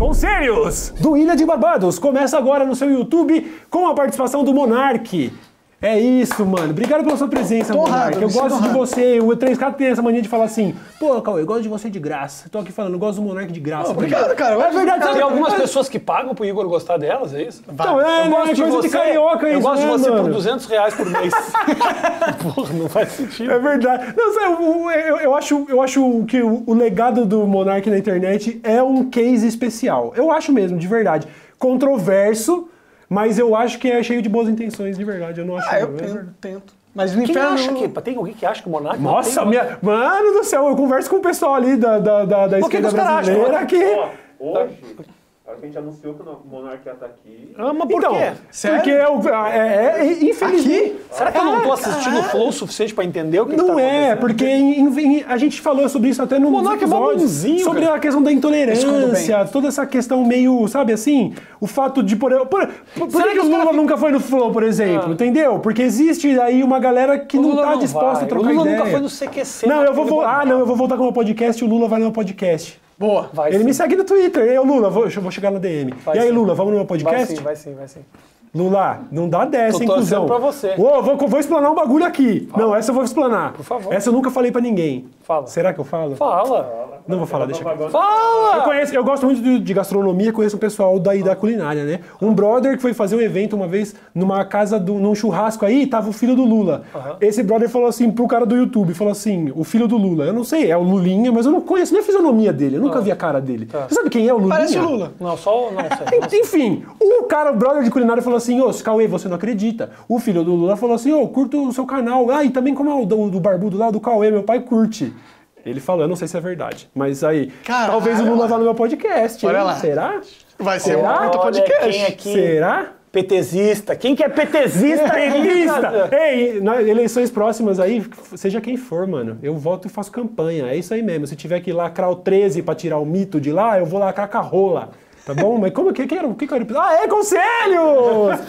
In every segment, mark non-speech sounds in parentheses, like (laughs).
Conselhos do Ilha de Barbados começa agora no seu YouTube com a participação do Monark. É isso, mano. Obrigado pela sua presença, Monark. Eu gosto de você. O 3K tem essa mania de falar assim: pô, Cauê, eu gosto de você de graça. Tô aqui falando, eu gosto do Monark de graça. Obrigado, cara. Eu É verdade? Tem algumas Mas- pessoas que pagam pro Igor gostar delas, é isso? Então, é, eu né, gosto de coisa você, de carioca eu isso, gosto de né, você mano? por 200 reais por mês. (laughs) Porra, não faz sentido. É verdade. Não, sério, o- eu, eu acho, eu acho que o, o legado do Monark na internet é um case especial. Eu acho mesmo, de verdade. Controverso, mas eu acho que é cheio de boas intenções, de verdade. Eu não acho. Ah, eu não, é tento, tento. Mas no Quem inferno... acha que. Tem alguém que acha que o Monark não Nossa, tem- minha. Mano do céu, eu converso com o pessoal ali da, da, da, da esquerda que os caras acham? brasileira que. Hoje, a hora que a gente anunciou que o Monark ia estar aqui. Ah, mas por Então, quê? Sério? porque é, o- é, é, infelizmente. Será que eu não tô assistindo o Flow o suficiente pra entender o que, que Não tá é, porque em- em- a gente falou sobre isso até no Monark é episódio, bonzinho, sobre cara. a questão da intolerância, toda essa questão meio, sabe assim, o fato de por, por, por, Será que, que que o Lula caras- nunca foi no Flow, por exemplo, Ah. entendeu? Porque existe aí uma galera que não tá não disposta vai. a trocar O Lula ideia. nunca foi no CQC. Não, eu vou voltar. Ah, não, eu vou voltar com o meu podcast e o Lula vai no meu podcast. Boa. Vai Ele sim. me segue no Twitter. Eu, Lula, vou, eu vou chegar na DM. Vai e aí, sim. Lula, vamos no meu Vai podcast? sim, vai sim, vai sim. Lula, não dá dessa, hein, cuzão. pra você. Ô, vou, vou explanar um bagulho aqui. Não, essa eu vou explanar. Por favor. Essa eu nunca falei pra ninguém. Fala. Será que eu falo? Fala. Não vou falar, deixa quieto. Eu, Fala! conheço, eu gosto muito de, de gastronomia, conheço um pessoal daí da culinária, né? Um brother que foi fazer um evento uma vez numa casa, do, num churrasco aí, tava o filho do Lula. Esse brother falou assim pro cara do YouTube, falou assim, o filho do Lula. Eu não sei, é o Lulinha, mas eu não conheço nem a fisionomia dele, eu nunca vi a cara dele. Você sabe quem é o Lulinha? Parece o Lula. Não, só o. Não, sei. (laughs) Enfim, o cara, o brother de culinária, falou assim: Ô, Cauê, você não acredita. O filho do Lula falou assim: Ô, curto o seu canal. Ah, e também como é o do, do barbudo lá, do Cauê, meu pai curte. Ele falou, eu não sei se é verdade. Mas aí, Caralho. talvez o Lula vá no meu podcast. Olha hein? lá. Será? Vai ser Será? um Olha podcast. quem aqui. Será? PTzista. Quem que é PTzista? Elista! Ei, nas eleições próximas aí, seja quem for, mano, eu voto e faço campanha. É isso aí mesmo. Se tiver que lacrar o 13 pra tirar o mito de lá, eu vou lacrar com a rola. Tá bom? Mas como que, que era? O que, que era? Ah, é conselhos!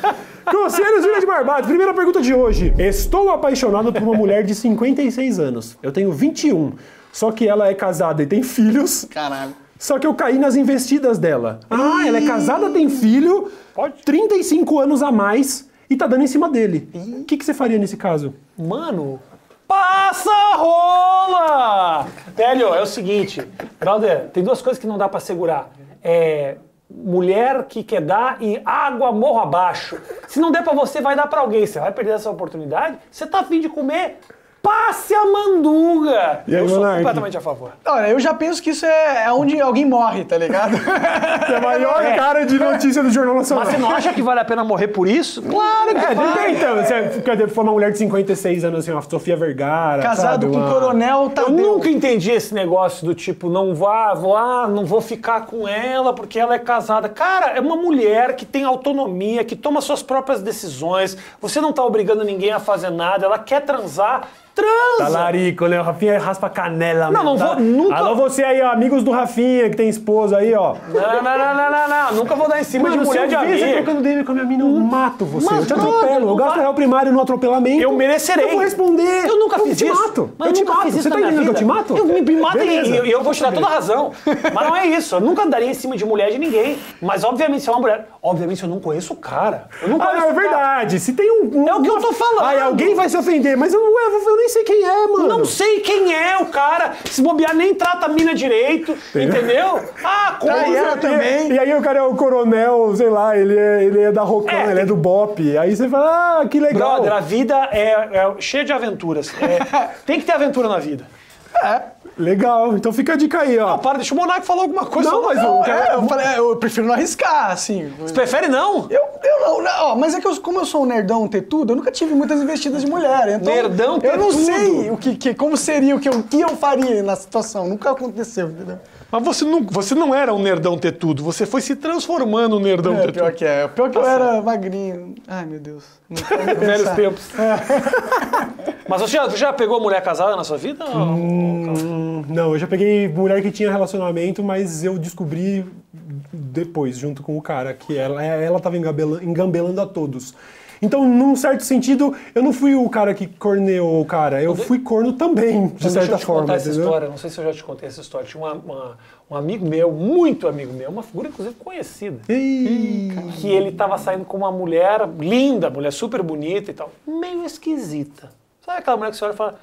conselhos de Ilha de Barbados. Primeira pergunta de hoje. Estou apaixonado por uma mulher de 56 anos. Eu tenho 21. Só que ela é casada e tem filhos. Caralho. Só que eu caí nas investidas dela. Ah, ela é casada, tem filho, Pode. 35 anos a mais e tá dando em cima dele. O que, que você faria nesse caso? Mano, passa a rola! Velho, é o seguinte, brother, tem duas coisas que não dá pra segurar. É mulher que quer dar e água morro abaixo. Se não der pra você, vai dar pra alguém. Você vai perder essa oportunidade? Você tá afim de comer? Passe a manduga! E aí, Eu sou Monark? completamente a favor. Olha, eu já penso que isso é, é onde alguém morre, tá ligado? É a maior cara de notícia do Jornal Nacional. Mas você não acha que vale a pena morrer por isso? Claro que É, vale. então, você quer dizer, for uma mulher de 56 anos, assim, uma Sofia Vergara. Casado sabe, com o uma- coronel Eu Tadeu. nunca entendi esse negócio do tipo, não vá, vou lá, não vou ficar com ela porque ela é casada. Cara, é uma mulher que tem autonomia, que toma suas próprias decisões. Você não tá obrigando ninguém a fazer nada, ela quer transar, transa. Tá larico, né? O Rafinha raspa a canela. Não, não tá? vou- nunca- Alô, você aí, ó, amigos do Rafinha, que tem esposa aí, ó. Não, não, não, não, não, não, nunca vou dar em cima Mano, de mulher de ver você amigo. trocando DM com a minha mina, eu mato você. Mas, eu te atropelo. Eu não gasto real primário no atropelamento. Eu merecerei. Eu vou responder. Eu nunca fiz te isso. mato. Mas eu te mato. Você tá entendendo que eu te mato? Eu me, me mata e eu, vou te dar toda a razão. (laughs) Mas não é isso. Eu nunca daria em cima de mulher de ninguém. Mas, obviamente, se é uma mulher. Obviamente, eu não conheço o cara. Eu não Ah, conheço não, é verdade. Se tem um. um- É o que eu tô falando. Ai, alguém vai se ofender, mas eu, eu, eu nem sei quem é, mano. Não sei quem é o cara. Se bobear, nem trata a mina direito. Entendeu? Ah, como Tá, ela também. E aí o cara é o coronel, sei lá, ele é, ele é da Rocan, É, ele é do Bop. Aí você fala, ah, que legal. Brother, a vida é, é cheia de aventuras. É, (laughs) tem que ter aventura na vida. Legal, então fica a dica aí, ó. Não, para, deixa o Monark falar alguma coisa. Não, mas não, o- É, eu, falei, eu prefiro não arriscar, assim. Você prefere não? Eu, eu não, não, ó, mas é que eu, como eu sou um nerdão tetudo, eu nunca tive muitas investidas de mulher. Então Nerdão Eu não tetudo? sei o que, que- como seria, o que, eu, o que eu faria na situação. Nunca aconteceu, entendeu? Mas você não, você não era um nerdão tetudo, você foi se transformando num nerdão É, pior que é. Pior que eu era magrinho. Ai, meu Deus. (laughs) Quero Velhos tempos. (laughs) Mas você já, você já pegou mulher casada na sua vida? Hum, Não, eu já peguei mulher que tinha relacionamento, mas eu descobri depois, junto com o cara, que ela, ela tava engabela- engambelando a todos. Então, num certo sentido, eu não fui o cara que corneou o cara, eu fui corno também, de Então, deixa certa eu te forma. contar essa entendeu? história. Não sei se eu já te contei essa história. Tinha uma- uma- um amigo meu, muito amigo meu, uma figura inclusive conhecida. Ih, que ele tava saindo com uma mulher linda, mulher super bonita e tal, meio esquisita. Sabe aquela mulher que você olha e fala,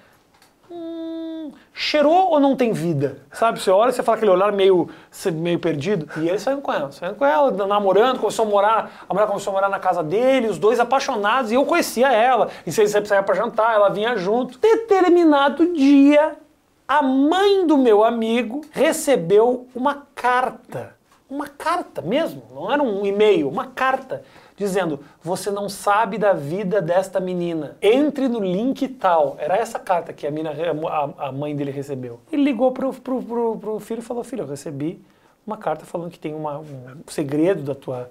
hum, cheirou ou não tem vida? Sabe, você olha e você fala aquele olhar meio, meio perdido. E ele saindo com ela, saindo com ela, namorando, começou a morar, a mulher começou a morar na casa dele, os dois apaixonados, e eu conhecia ela. E se ele sempre saía pra jantar, ela vinha junto. Determinado dia, a mãe do meu amigo recebeu uma carta. Uma carta mesmo, não era um e-mail, uma carta dizendo: Você não sabe da vida desta menina. Entre no link tal. Era essa carta que a, mina, a, a mãe dele recebeu. Ele ligou pro, pro, pro, pro filho e falou: Filho, eu recebi uma carta falando que tem uma, um segredo da tua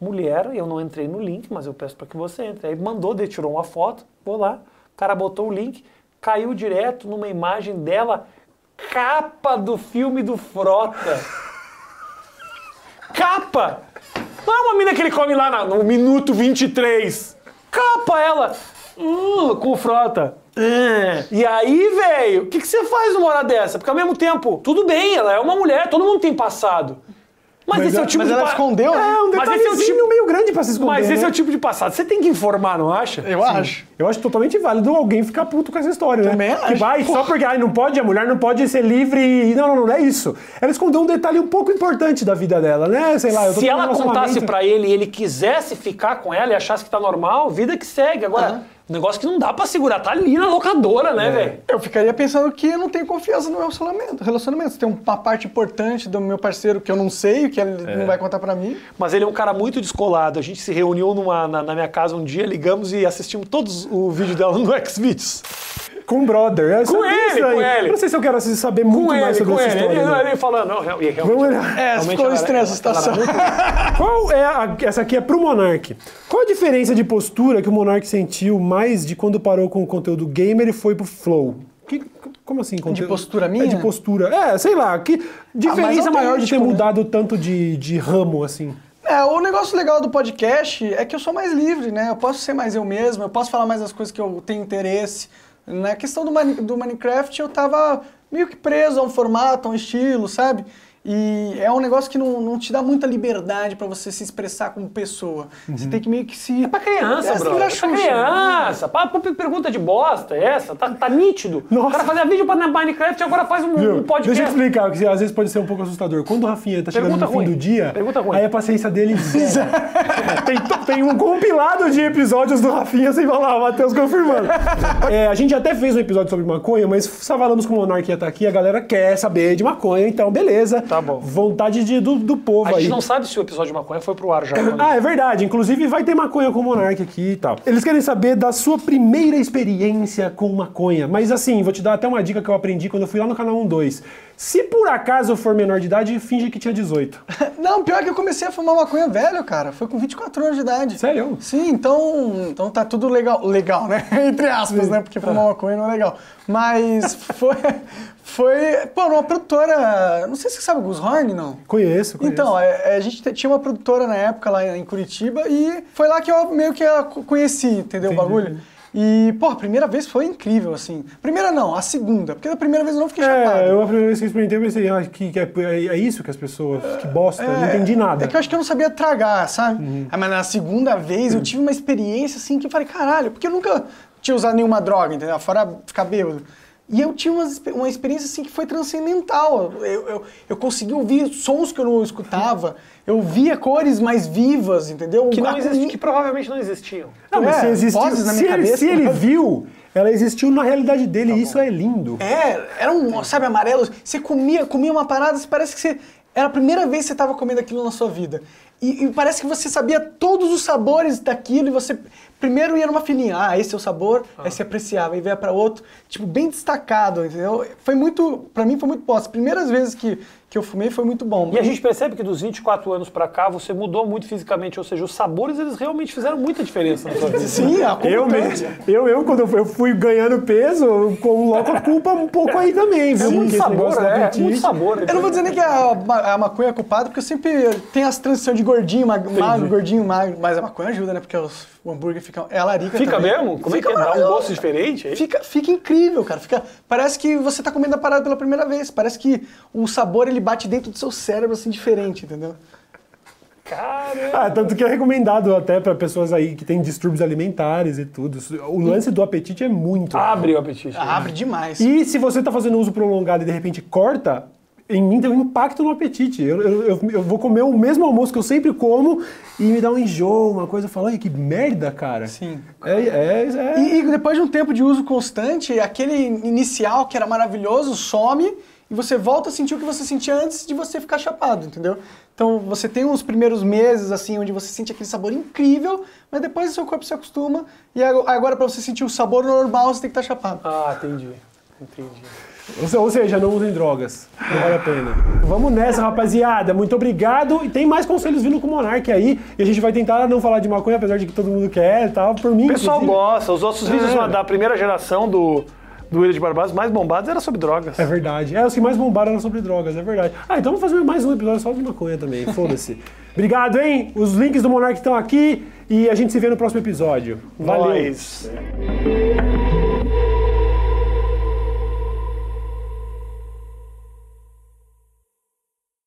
mulher. Eu não entrei no link, mas eu peço para que você entre. Aí mandou, daí tirou uma foto, vou lá. O cara botou o link, caiu direto numa imagem dela, capa do filme do Frota. (laughs) Capa! Não é uma mina que ele come lá na- no minuto 23. Capa ela! Hum, com frota. É. E aí, velho, o que, que você faz numa hora dessa? Porque ao mesmo tempo, tudo bem, ela é uma mulher, todo mundo tem passado. Mas, Mas esse é o ela- tipo mas de ela pa- escondeu, né? É um Mas esse é o tipo- grande pra se esconder, Mas esse né? é o tipo de passado. Você tem que informar, não acha? Eu acho. Eu acho totalmente válido alguém ficar puto com essa história, né? Também Que acho. vai só porque ai, não pode, a mulher não pode ser livre e. Não, não, não, não é isso. Ela escondeu um detalhe um pouco importante da vida dela, né? Sei lá, eu tô Se ela contasse pra ele e ele quisesse ficar com ela e achasse que tá normal, vida que segue. Agora, um negócio que não dá pra segurar, tá ali na locadora, É. né, velho? Eu ficaria pensando que eu não tenho confiança no meu relacionamento. Relacionamento. Tem uma parte importante do meu parceiro que eu não sei, que ele É. não vai contar pra mim. Mas ele é um cara muito descolado. A gente se reuniu numa, na, na minha casa um dia, ligamos e assistimos todos o vídeo dela no (laughs) Xvideos. Com o brother. É, Com ele, estranho. com ele. Eu não sei se eu quero saber muito Com mais sobre com essa ele. história. Ele, né? ele falando, não, e realmente. Vamos olhar. É, realmente ficou estranha essa situação. (laughs) Qual é a, essa aqui é pro Monark. Qual a diferença de postura que o Monark sentiu mais de quando parou com o conteúdo gamer e foi pro Flow? Que- como assim? conteúdo- postura minha? É de postura. É, sei lá. Que diferença maior de ter né? mudado tanto de, de ramo, assim? É, o negócio legal do podcast é que eu sou mais livre, né? Eu posso ser mais eu mesmo, eu posso falar mais das coisas que eu tenho interesse. Na questão do, do Minecraft, eu tava meio que preso a um formato, a um estilo, sabe? E é um negócio que não, não te dá muita liberdade pra você se expressar como pessoa. Você tem que meio que se... É pra criança, É, bro. É pra Xuxa. criança. Pá, pergunta de bosta é essa. Tá, tá nítido. O Nossa. cara fazia vídeo pra Minecraft e agora faz um, Viu? um podcast. Deixa eu explicar, porque às vezes pode ser um pouco assustador. Quando o Rafinha tá chegando Pergunta no fim ruim. do dia, Pergunta ruim. aí a paciência dele (laughs) zero. tem, tem um compilado de episódios do Rafinha sem falar, o Matheus confirmando. (laughs) É, a gente até fez um episódio sobre maconha, mas só falamos com o Monark ia estar aqui, a galera quer saber de maconha, então beleza. Tá bom. Vontade de- do, do povo A gente aí. não sabe se o episódio de maconha foi pro ar já. quando- Ah, é verdade. Inclusive vai ter maconha com o Monark aqui e tal. Eles querem saber da sua primeira experiência com maconha. Mas assim, vou te dar até uma dica que eu aprendi quando eu fui lá no canal 12. Se por acaso eu for menor de idade, finge que tinha 18. (laughs) Não, pior que eu comecei a fumar maconha velho, cara. Foi com 24 anos de idade. Sério? Sim, então, então tá tudo legal. Legal, né? (laughs) Entre aspas, né? Porque fumar maconha não é legal. Mas foi. Foi. Pô, uma produtora. Não sei se você sabe o Gus Horn, não. Conheço, conheço. Então, é, é, a gente te- tinha uma produtora na época lá em Curitiba e foi lá que eu meio que a co- conheci, entendeu o bagulho? E, pô, a primeira vez foi incrível, assim. Primeira não, a segunda. Porque da primeira vez eu não fiquei chapado. É, eu a primeira vez que eu experimentei, eu pensei, ah, que, que é, é isso que as pessoas. Que bosta, eu não entendi nada. É que eu acho que eu não sabia tragar, sabe? Uhum. Ah, Mas na segunda vez eu tive uma experiência assim que eu falei, caralho, porque eu nunca tinha usado nenhuma droga, entendeu? Fora ficar bêbado. E eu tive uma, uma experiência assim que foi transcendental. Eu, eu, eu consegui ouvir sons que eu não escutava, eu via cores mais vivas, entendeu? Que, não que provavelmente não existiam. Não, mas É, se existiu, vozes na se, minha ele, cabeça, se ele né? viu, ela existiu na realidade dele, e isso é lindo. É, era um, sabe, amarelo. Você comia, comia uma parada, parece que você. Era a primeira vez que você estava comendo aquilo na sua vida. E, e parece que você sabia todos os sabores daquilo e você primeiro ia numa filinha. Ah, esse é o sabor, aí você apreciava, e veio para outro, tipo, bem destacado, entendeu? Foi muito. Pra mim foi muito bom. As primeiras vezes que, que eu fumei foi muito bom. E a gente percebe que dos 24 anos pra cá você mudou muito fisicamente, ou seja, os sabores eles realmente fizeram muita diferença na sua vida. Sim, a Eu, competência. mesmo, eu, eu, quando eu fui ganhando peso, eu coloco a culpa um pouco aí também, viu? É muito sabor, é, muito sabor. Eu não vou dizer nem que a, a maconha é culpada, porque eu sempre tenho as transições de gordinho, mag- magro, gordinho, magro. Mas a maconha ajuda, né? Porque os- o hambúrguer fica, é a larica Fica também. mesmo? Como Fica é que é? Dá um gosto diferente aí? Fica, fica incrível, cara. Fica, parece que você tá comendo a parada pela primeira vez. Parece que o sabor ele bate dentro do seu cérebro assim diferente, entendeu? Caramba. Ah, tanto que é recomendado até para pessoas aí que têm distúrbios alimentares e tudo. O lance do apetite é muito. Abre o apetite. Abre demais. E se você tá fazendo uso prolongado e de repente corta, em mim tem um impacto no apetite. Eu, eu, eu- eu vou comer o mesmo almoço que eu sempre como e me dá um enjoo, uma coisa. Eu falo, que merda, cara. Sim. É, é, é- E, e depois de um tempo de uso constante, aquele inicial que era maravilhoso some e você volta a sentir o que você sentia antes de você ficar chapado, entendeu? Então você tem uns primeiros meses assim onde você sente aquele sabor incrível, mas depois o seu corpo se acostuma e ago- agora para você sentir o sabor normal você tem que estar chapado. Ah, entendi. Entendi. Ou se- Ou seja, não usem drogas. Não vale a pena. Vamos nessa, rapaziada. Muito obrigado. E tem mais conselhos vindo com o Monark aí. E a gente vai tentar não falar de maconha, apesar de que todo mundo quer e tal. Por mim, O pessoal inclusive. gosta. Os nossos vídeos É. da primeira geração do, do William de Barbados mais bombados era sobre drogas. É verdade. É, os que mais bombaram eram sobre drogas, é verdade. Ah, então vamos fazer mais um episódio só de maconha também. (laughs) Foda-se. Obrigado, hein? Os links do Monark estão aqui. E a gente se vê no próximo episódio. Valeu. Nós.